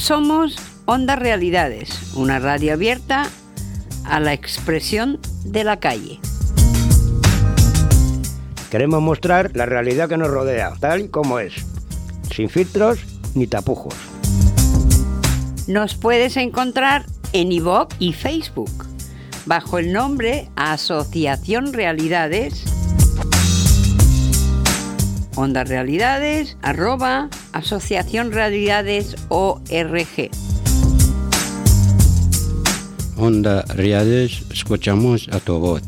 Somos Onda Realidades, una radio abierta a la expresión de la calle. Queremos mostrar la realidad que nos rodea, tal y como es, sin filtros ni tapujos. Nos puedes encontrar en iVoox y Facebook bajo el nombre Asociación Realidades. Onda Realidades, arroba Asociación Realidades ORG. Onda Realidades, escuchamos a tu voz.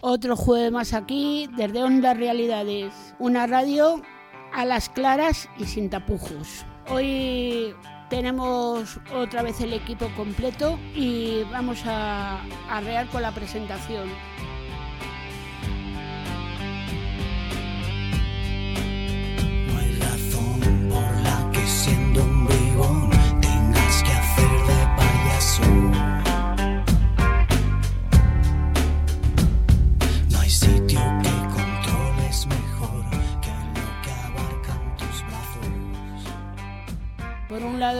Otro jueves más aquí desde Onda Realidades, una radio a las claras y sin tapujos. Hoy tenemos otra vez el equipo completo y vamos a arrear con la presentación.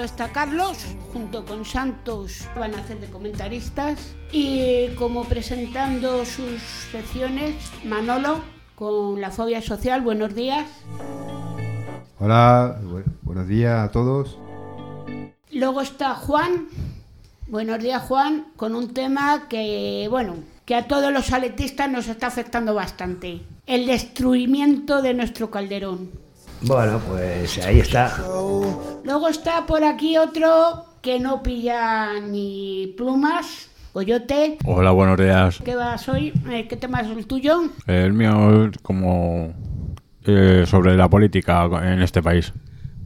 Está Carlos, junto con Santos van a hacer de comentaristas y como presentando sus secciones, Manolo con la fobia social, buenos días. Hola, bu- buenos días a todos. Luego está Juan, buenos días Juan, con un tema que, bueno, que a todos los aletistas nos está afectando bastante, el destruimiento de nuestro calderón. Bueno, pues ahí está. Luego está por aquí otro que no pilla ni plumas, Coyote. Hola, buenos días. ¿Qué vas hoy? Eh, ¿Qué tema es el tuyo? El mío es como eh, sobre la política en este país.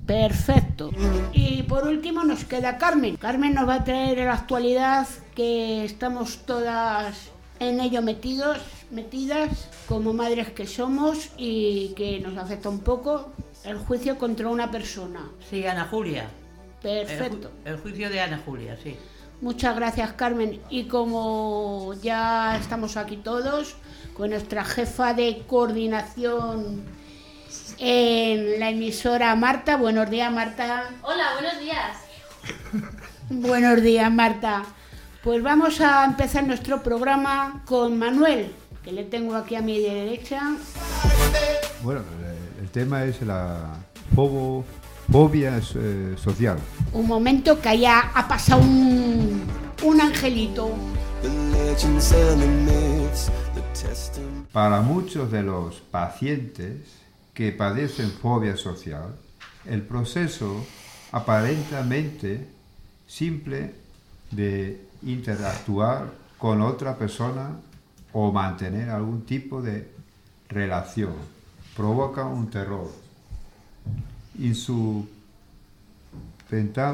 Perfecto. Y por último nos queda Carmen. Carmen nos va a traer la actualidad que estamos todas en ello metidos, metidas, como madres que somos y que nos afecta un poco el juicio contra una persona. Sí, Ana Julia. El, Perfecto. ju- el juicio de Ana Julia, sí. Muchas gracias Carmen. Y como ya estamos aquí todos, con nuestra jefa de coordinación en la emisora Marta. Buenos días Marta. Hola, buenos días. Buenos días Marta. Pues vamos a empezar nuestro programa con Manuel, que le tengo aquí a mi derecha. Bueno, tema es la fobo- fobia eh, social. Un momento que allá ha pasado un, un angelito. Para muchos de los pacientes que padecen fobia social, el proceso aparentemente simple de interactuar con otra persona o mantener algún tipo de relación provoca un terror insuperable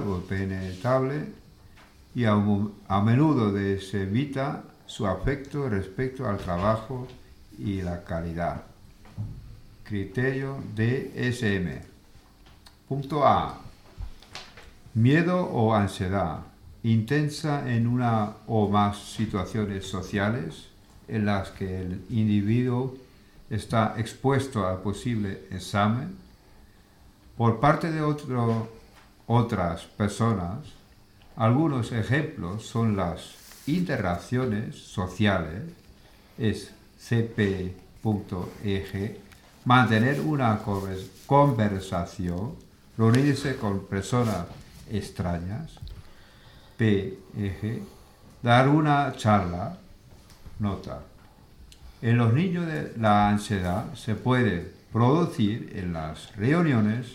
o penetrable y a, a menudo se evita su afecto respecto al trabajo y la calidad. Criterio DSM. Punto A. Miedo o ansiedad intensa en una o más situaciones sociales en las que el individuo está expuesto al posible examen por parte de otro- otras personas. Algunos ejemplos son las interacciones sociales, es CP.eg, mantener una conver- conversación, reunirse con personas extrañas, PEG, dar una charla, nota. En los niños la ansiedad se puede producir en las reuniones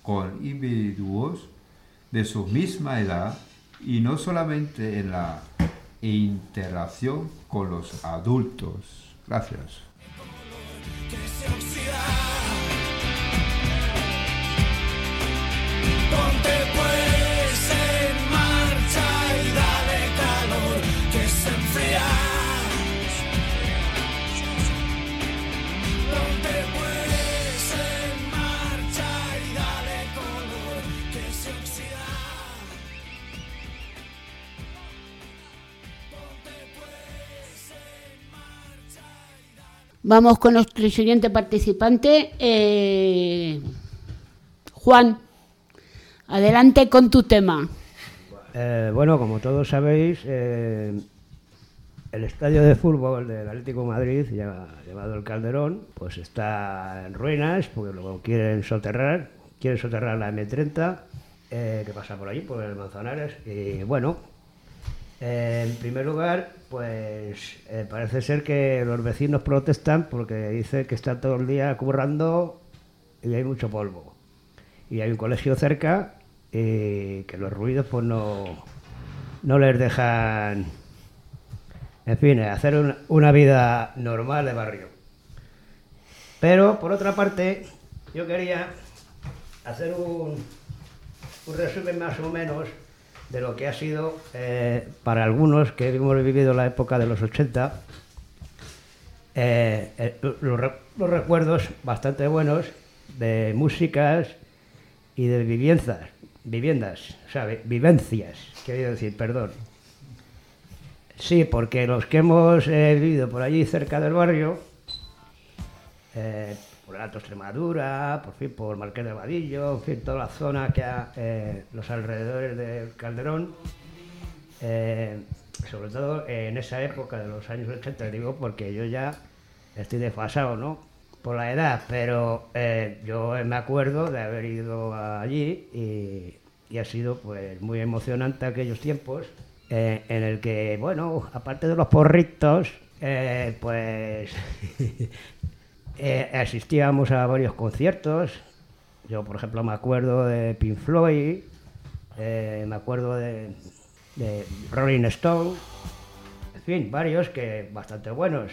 con individuos de su misma edad y no solamente en la interacción con los adultos. Gracias. Ponte pues Vamos con nuestro siguiente participante. eh, Juan, adelante con tu tema. Eh, bueno, como todos sabéis, eh, el estadio de fútbol del Atlético de Madrid, llama- llamado el Calderón, pues está en ruinas porque lo quieren soterrar, quieren soterrar la M30 eh, que pasa por allí, por el Manzanares. Y bueno, eh, en primer lugar, pues eh, parece ser que los vecinos protestan porque dicen que está todo el día currando y hay mucho polvo. Y hay un colegio cerca y que los ruidos pues no, no les dejan, en fin, hacer una vida normal de barrio. Pero por otra parte, yo quería hacer un, un resumen más o menos de lo que ha sido eh, para algunos que hemos vivido la época de los 80, eh, eh, los, los recuerdos bastante buenos de músicas y de viviendas, viviendas, o sea, vi- vivencias, quería decir, perdón. Sí, porque los que hemos vivido por allí cerca del barrio, por el Alto Extremadura, por fin por Marqués de Vadillo, en fin, toda la zona que ha, eh, los alrededores del Calderón, eh, sobre todo en esa época de los años 80, digo, porque yo ya estoy desfasado, ¿no? Por la edad, pero eh, yo me acuerdo de haber ido allí y, y ha sido pues muy emocionante aquellos tiempos en el que, bueno, aparte de los porritos, pues eh, asistíamos a varios conciertos. Yo, por ejemplo, me acuerdo de Pink Floyd, eh, me acuerdo de, Rolling Stone, en fin, varios que bastante buenos,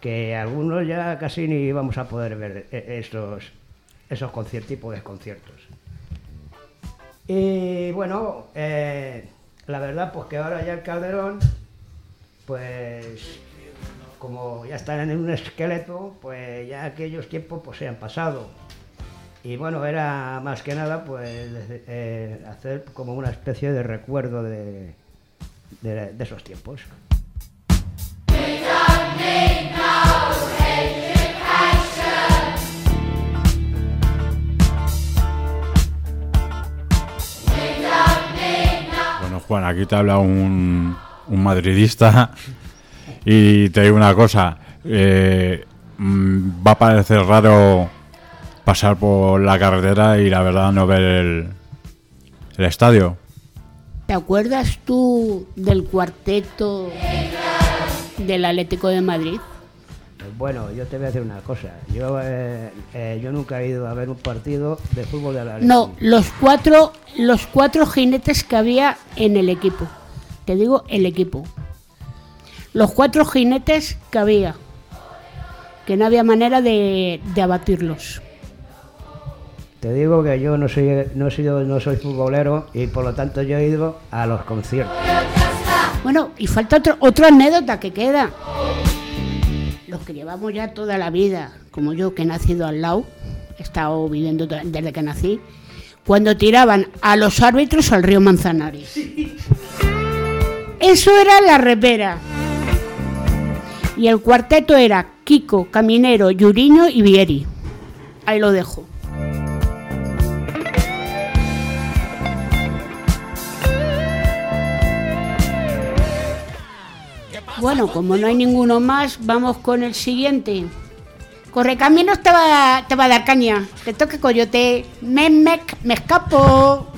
que algunos ya casi ni vamos a poder ver eh, esos, esos conciertos, tipos de conciertos. Y bueno, la verdad, pues que ahora ya el Calderón, pues como ya están en un esqueleto, pues ya aquellos tiempos pues se han pasado. Y bueno, era más que nada pues eh, hacer como una especie de recuerdo de, de- de esos tiempos. Bueno, Juan, aquí te habla un, un madridista y te digo una cosa. eh, mm, va a parecer raro pasar por la carretera y la verdad no ver el, el estadio. ¿Te acuerdas tú del cuarteto del Atlético de Madrid? Pues bueno, yo te voy a decir una cosa. Yo, eh, eh, yo nunca he ido a ver un partido de fútbol de la No, los cuatro, los cuatro jinetes que había en el equipo. Te digo el equipo. Los cuatro jinetes que había. Que no había manera de, de abatirlos. Te digo que yo no soy, no, he sido, no soy futbolero y por lo tanto yo he ido a los conciertos. Bueno, y falta otro, otra anécdota que queda. Los que llevamos ya toda la vida, como yo que he nacido al lado, he estado viviendo desde que nací, cuando tiraban a los árbitros al río Manzanares. Eso era la repera. Y el cuarteto era Kiko, Caminero, Yuriño y Vieri. Ahí lo dejo. Bueno, como no hay ninguno más, vamos con el siguiente. Correcaminos te va, te va a dar caña. Te toque coyote. Me, me, me escapo.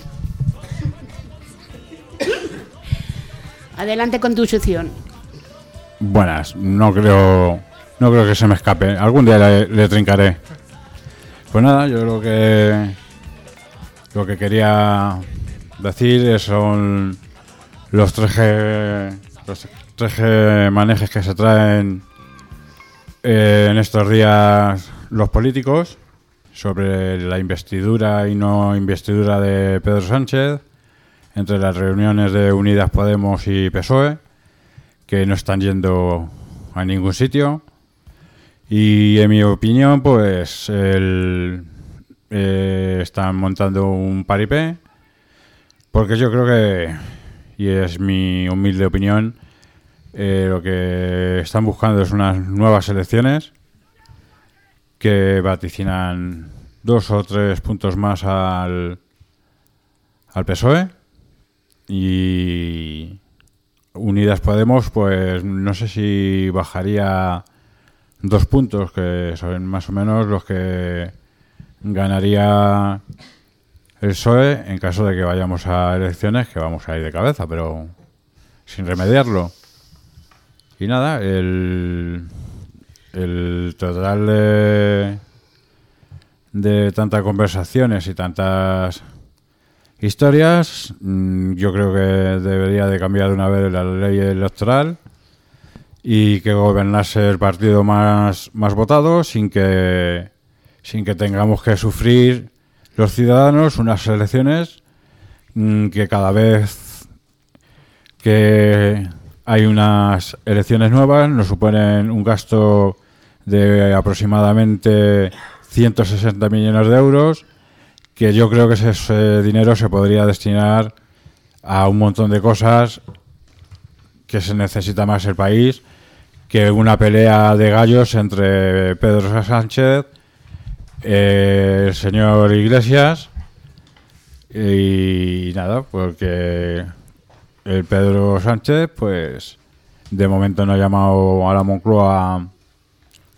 Adelante con tu sección. Buenas, no creo, no creo que se me escape. Algún día le, trincaré. Pues nada, yo creo que lo que quería decir son los tres los tres manejes que se traen eh, en estos días los políticos sobre la investidura y no investidura de Pedro Sánchez entre las reuniones de Unidas Podemos y PSOE que no están yendo a ningún sitio. Y en mi opinión, pues el, eh, están montando un paripé, porque yo creo que, y es mi humilde opinión, eh, lo que están buscando es unas nuevas elecciones que vaticinan dos o tres puntos más al, al PSOE y Unidas Podemos, pues no sé si bajaría dos puntos, que son más o menos los que ganaría el PSOE en caso de que vayamos a elecciones, que vamos a ir de cabeza, pero sin remediarlo. Y nada, el, el total de, de tantas conversaciones y tantas historias, mm, yo creo que debería de cambiar de una vez la ley electoral y que gobernase el partido más, más votado sin que, sin que tengamos que sufrir los ciudadanos unas elecciones mm, que cada vez que hay unas elecciones nuevas nos suponen un gasto de aproximadamente 160 millones de euros que yo creo que ese, dinero se podría destinar a un montón de cosas que se necesita más el país que una pelea de gallos entre Pedro Sánchez, eh, el señor Iglesias y nada, porque el Pedro Sánchez, pues de momento no ha llamado a la Moncloa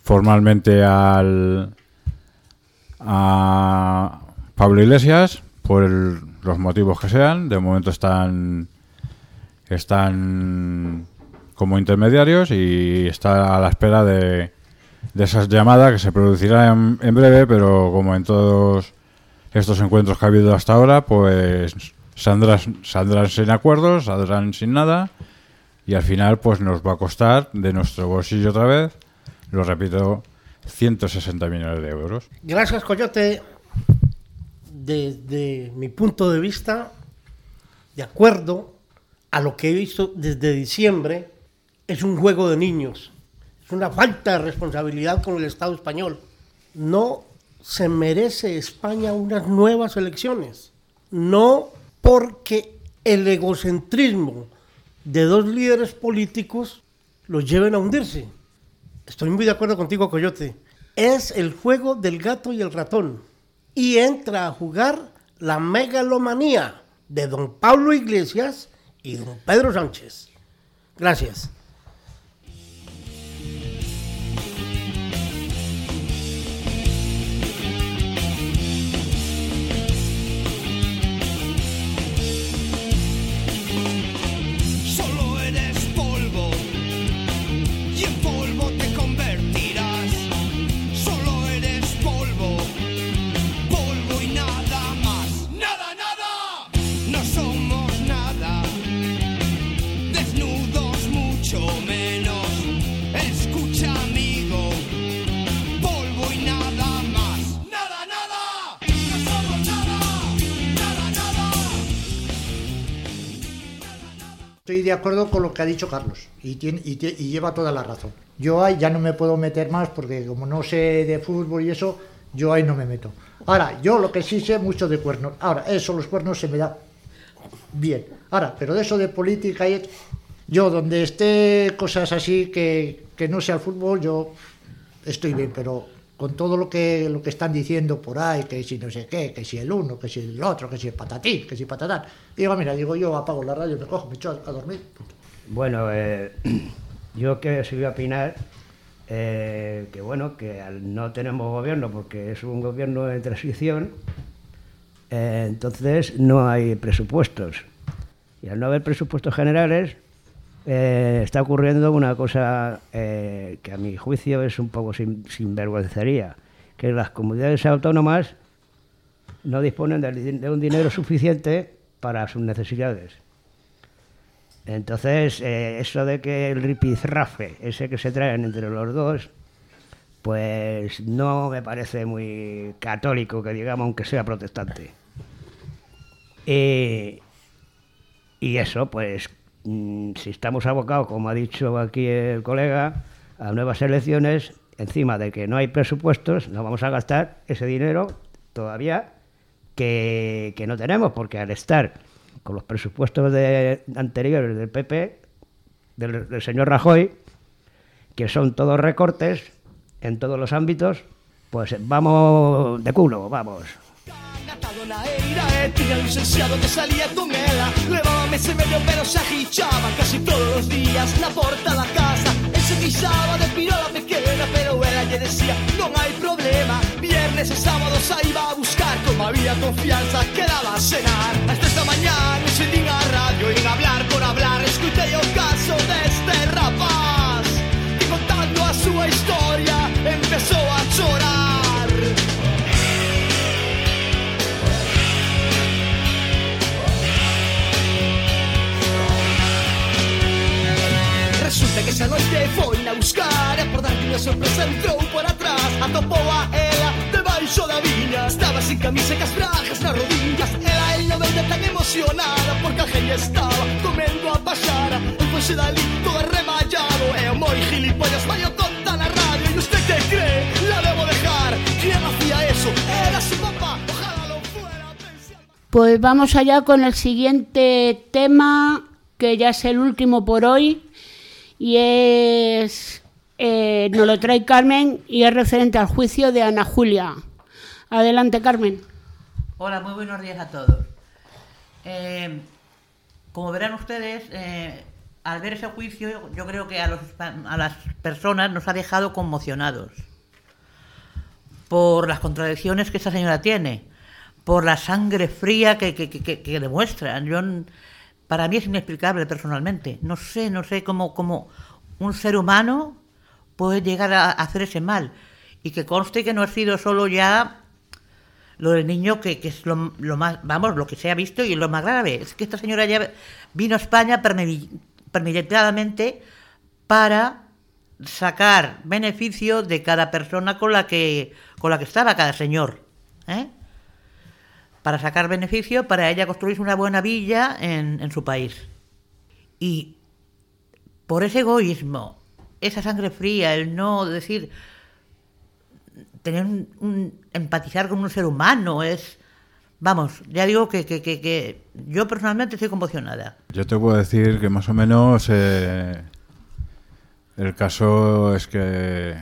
formalmente al a Pablo Iglesias por el- los motivos que sean. De momento están están como intermediarios y está a la espera de, de esas llamadas que se producirán en, en breve, pero como en todos estos encuentros que ha habido hasta ahora, pues saldrán, saldrán sin acuerdos, saldrán sin nada y al final pues nos va a costar de nuestro bolsillo otra vez, lo repito, 160 millones de euros. Gracias, Coyote. Desde mi punto de vista, de acuerdo a lo que he visto desde diciembre, es un juego de niños. Es una falta de responsabilidad con el Estado español. No se merece España unas nuevas elecciones. No porque el egocentrismo de dos líderes políticos los lleven a hundirse. Estoy muy de acuerdo contigo, Coyote. Es el juego del gato y el ratón. Y entra a jugar la megalomanía de don Pablo Iglesias y don Pedro Sánchez. Gracias. De acuerdo con lo que ha dicho Carlos y, tiene, y, lleva toda la razón. Yo ahí ya no me puedo meter más porque como no sé de fútbol y eso, yo ahí no me meto. Ahora, yo lo que sí sé mucho de cuernos. Ahora, eso, los cuernos se me da bien. Ahora, pero de eso de política y... Yo, donde esté cosas así que, que no sea el fútbol, yo estoy bien, pero con todo lo que, lo que están diciendo por ahí, que si no sé qué, que si el uno, que si el otro, que si el patatín, que si patatán. Digo, mira, digo, yo apago la radio, me cojo, me echo a, dormir. Bueno, eh, yo que os iba a opinar eh, que bueno, que no tenemos gobierno porque es un gobierno en transición, eh, entonces no hay presupuestos. Y al no haber presupuestos generales, eh, está ocurriendo una cosa eh, que a mi juicio es un poco sin, sinvergüencería, que las comunidades autónomas no disponen de un dinero suficiente para sus necesidades. Entonces, eh, eso de que el ripizrafe, ese que se traen entre los dos, pues no me parece muy católico, que digamos, aunque sea protestante. Y eso, pues, mm, si estamos abocados, como ha dicho aquí el colega, a nuevas elecciones, encima de que no hay presupuestos, no vamos a gastar ese dinero todavía que, que no tenemos, porque al estar con los presupuestos de, anteriores del PP, del, del señor Rajoy, que son todos recortes en todos los ámbitos, Pues vamos de culo, vamos. Un licenciado que salía con ela Levaba mes e medio pero se agichaba casi todos os días. Na porta da casa El se quixaba de pirola pequena pero ela lle decía non hai problema. Viernes e sábados a iba a buscar como había confianza quedaba a cenar. As tres da mañán encendín a radio en hablar por hablar escutei o caso deste rapaz Que contando a súa historia empezou a chorar Que esa noite foi na buscar por darlle unha sorpresa entrou por atrás. Atopou a ela debaixo da viña Estaba sin camisa e cas brajas rodillas. Ela el non veía tan emocionada Porque a gente estaba comendo a paxara E foxe dali todo remallado E o moi gilipollas vai o conta na radio. E usted que cree, la debo dejar. ¿Quién hacía eso? Era su papá Ojalá lo fuera Pues vamos allá con el siguiente tema, que ya es el último por hoy, y es. eh, nos lo trae Carmen y es referente al juicio de Ana Julia. Adelante, Carmen. Hola, muy buenos días a todos. Eh, como verán ustedes, eh, al ver ese juicio, yo creo que a, los a las personas nos ha dejado conmocionados por las contradicciones que esta señora tiene, por la sangre fría que, que, que- que- demuestra. Yo, para mí es inexplicable personalmente. No sé, no sé cómo, cómo un ser humano puede llegar a hacer ese mal. Y que conste que no ha sido solo ya lo del niño que, es lo, lo más, vamos, lo que se ha visto y lo más grave. Es que esta señora ya vino a España premedi- premeditadamente para sacar beneficio de cada persona con la que, con la que estaba, cada señor. ¿eh? Para sacar beneficio para ella construirse una buena villa en, en su país. Y por ese egoísmo, esa sangre fría, el no decir, tener un, empatizar con un ser humano es vamos ya digo que, que- que- que yo personalmente estoy conmocionada Yo te puedo decir que más o menos eh, el caso es que,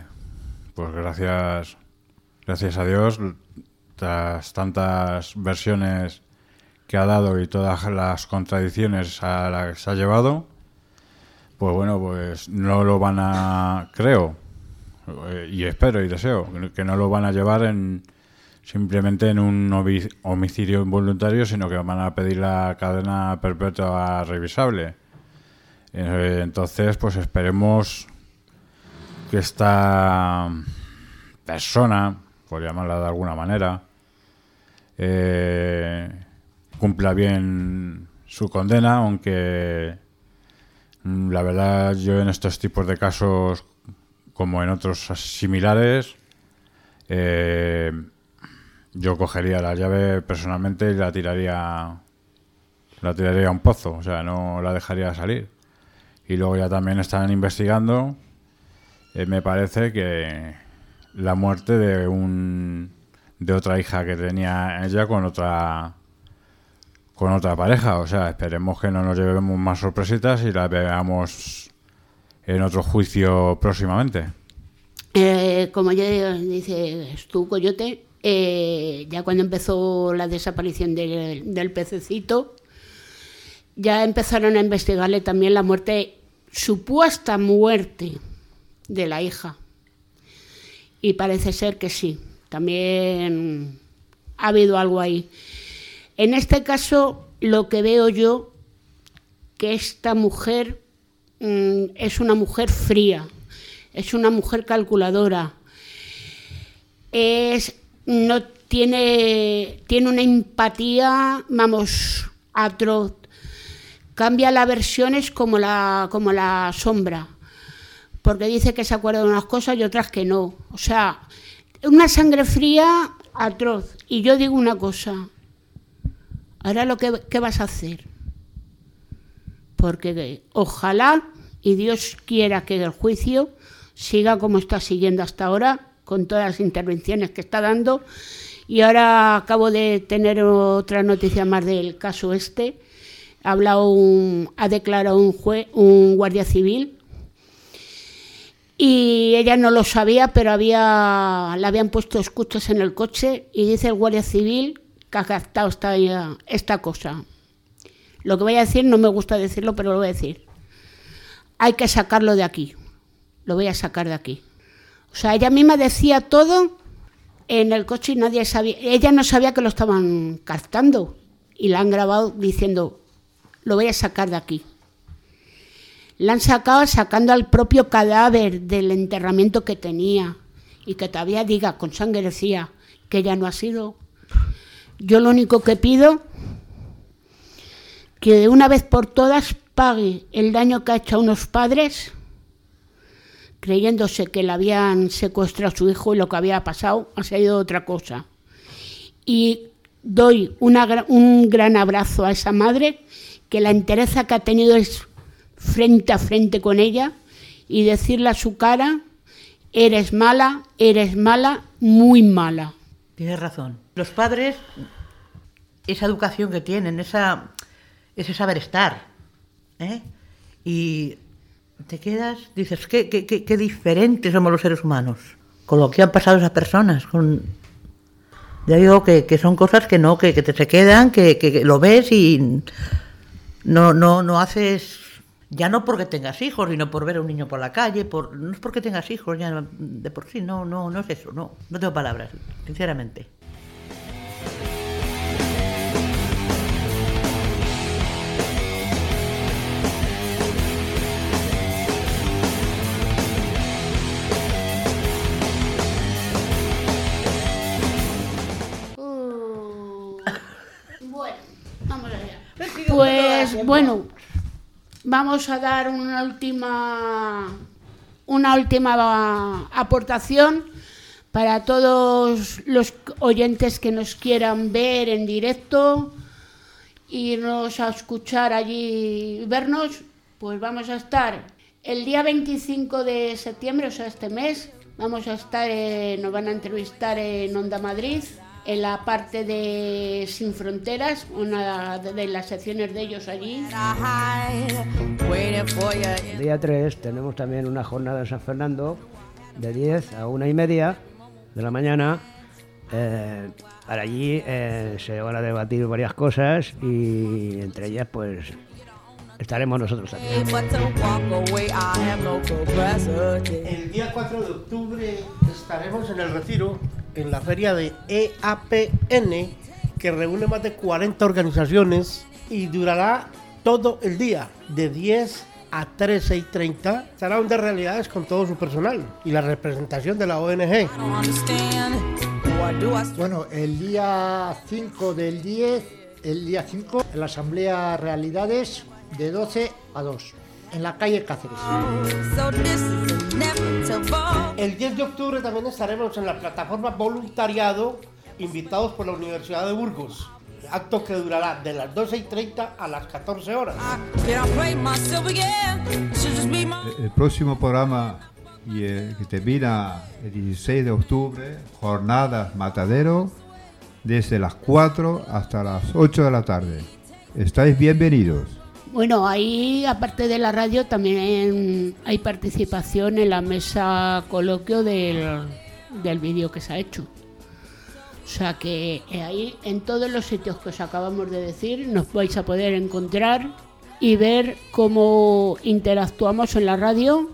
pues gracias, gracias a Dios, tras tantas versiones que ha dado y todas las contradicciones a las que se ha llevado, pues bueno, pues no lo van a, creo, eh, y espero y deseo, que no lo van a llevar en simplemente en un homi- homicidio involuntario, sino que van a pedir la cadena perpetua revisable. Eh, entonces, pues esperemos que esta persona, por llamarla de alguna manera, eh, cumpla bien su condena, aunque mm, la verdad yo en estos tipos de casos, como en otros similares, eh, yo cogería la llave personalmente y la tiraría la tiraría a un pozo, o sea, no la dejaría salir. Y luego ya también están investigando, eh, me parece que la muerte de un de otra hija que tenía ella con otra con otra pareja, o sea, esperemos que no nos llevemos más sorpresitas y la veamos en otro juicio próximamente. Eh, como ya dices tú, Coyote, eh, ya cuando empezó la desaparición del, del pececito, ya empezaron a investigarle también la muerte, supuesta muerte de la hija. Y parece ser que sí, también ha habido algo ahí. En este caso, lo que veo yo, que esta mujer mm, es una mujer fría, es una mujer calculadora, es, no tiene, tiene una empatía, vamos, atroz. Cambia las versiones como la, como la sombra, porque dice que se acuerda de unas cosas y otras que no. O sea, una sangre fría atroz. Y yo digo una cosa, ahora lo que ¿qué vas a hacer, porque ojalá y Dios quiera que el juicio siga como está siguiendo hasta ahora, con todas las intervenciones que está dando. Y ahora acabo de tener otra noticia más del caso este. Ha, un- ha declarado un, juez, un guardia civil y ella no lo sabía, pero había, le habían puesto escuchas en el coche y dice el guardia civil que ha captado esta, esta cosa. Lo que voy a decir no me gusta decirlo, pero lo voy a decir. Hay que sacarlo de aquí. Lo voy a sacar de aquí. O sea, ella misma decía todo en el coche y nadie sabía. Ella no sabía que lo estaban captando y la han grabado diciendo, lo voy a sacar de aquí la han sacado sacando al propio cadáver del enterramiento que tenía y que todavía diga con sangre decía que ya no ha sido. Yo lo único que pido que de una vez por todas pague el daño que ha hecho a unos padres creyéndose que le habían secuestrado a su hijo y lo que había pasado ha sido otra cosa. Y doy un gran abrazo a esa madre que la entereza que ha tenido es frente a frente con ella y decirle a su cara, eres mala, eres mala, muy mala. Tienes razón. Los padres, esa educación que tienen, ese saber estar, ¿eh? y te quedas, dices, qué, qué, qué, diferentes somos los seres humanos, con lo que han pasado esas personas. Ya digo que, son cosas que no, que, que te se quedan, que, que, lo ves y no, no, no haces ya no porque tengas hijos, sino por ver a un niño por la calle, por, no es porque tengas hijos, ya de por sí, no, no, no es eso, no, no tengo palabras, sinceramente. Uh, bueno, vamos allá. Pues bueno, vamos a dar una última, una última aportación para todos los oyentes que nos quieran ver en directo, irnos a escuchar allí, vernos, pues vamos a estar el día 25 de septiembre, o sea, este mes, vamos a estar, nos van a entrevistar en Onda Madrid, en la parte de Sin Fronteras, una de las secciones de ellos allí. El día 3 tenemos también una jornada en San Fernando de 10 a una y media de la mañana. Eh, para allí eh, se van a debatir varias cosas y entre ellas pues estaremos nosotros también. El día 4 de octubre estaremos en el retiro en la feria de EAPN, que reúne más de 40 organizaciones y durará todo el día, de 10 a 13 y 30. Estará de realidades con todo su personal y la representación de la ONG. Bueno, el día 5 del 10, el día 5, en la Asamblea Realidades, de 12 a 2 en la calle Cáceres. El 10 de octubre también estaremos en la plataforma Voluntariado, invitados por la Universidad de Burgos. Acto que durará de las 12 y 30 a las 14 horas. El próximo programa y que termina el 16 de octubre, jornadas matadero, desde las 4 hasta las 8 de la tarde. Estáis bienvenidos. Bueno, ahí, aparte de la radio, también hay participación en la mesa coloquio del, del vídeo que se ha hecho. O sea que eh, ahí, en todos los sitios que os acabamos de decir, nos vais a poder encontrar y ver cómo interactuamos en la radio.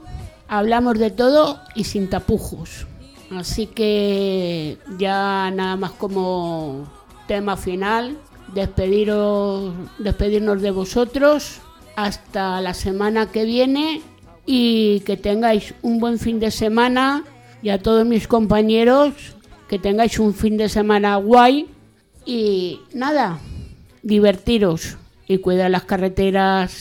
Hablamos de todo y sin tapujos. Así que ya nada más como tema final, despediros, despedirnos de vosotros. Hasta la semana que viene y que tengáis un buen fin de semana. Y a todos mis compañeros que tengáis un fin de semana guay. Y nada, divertiros y cuidar las carreteras.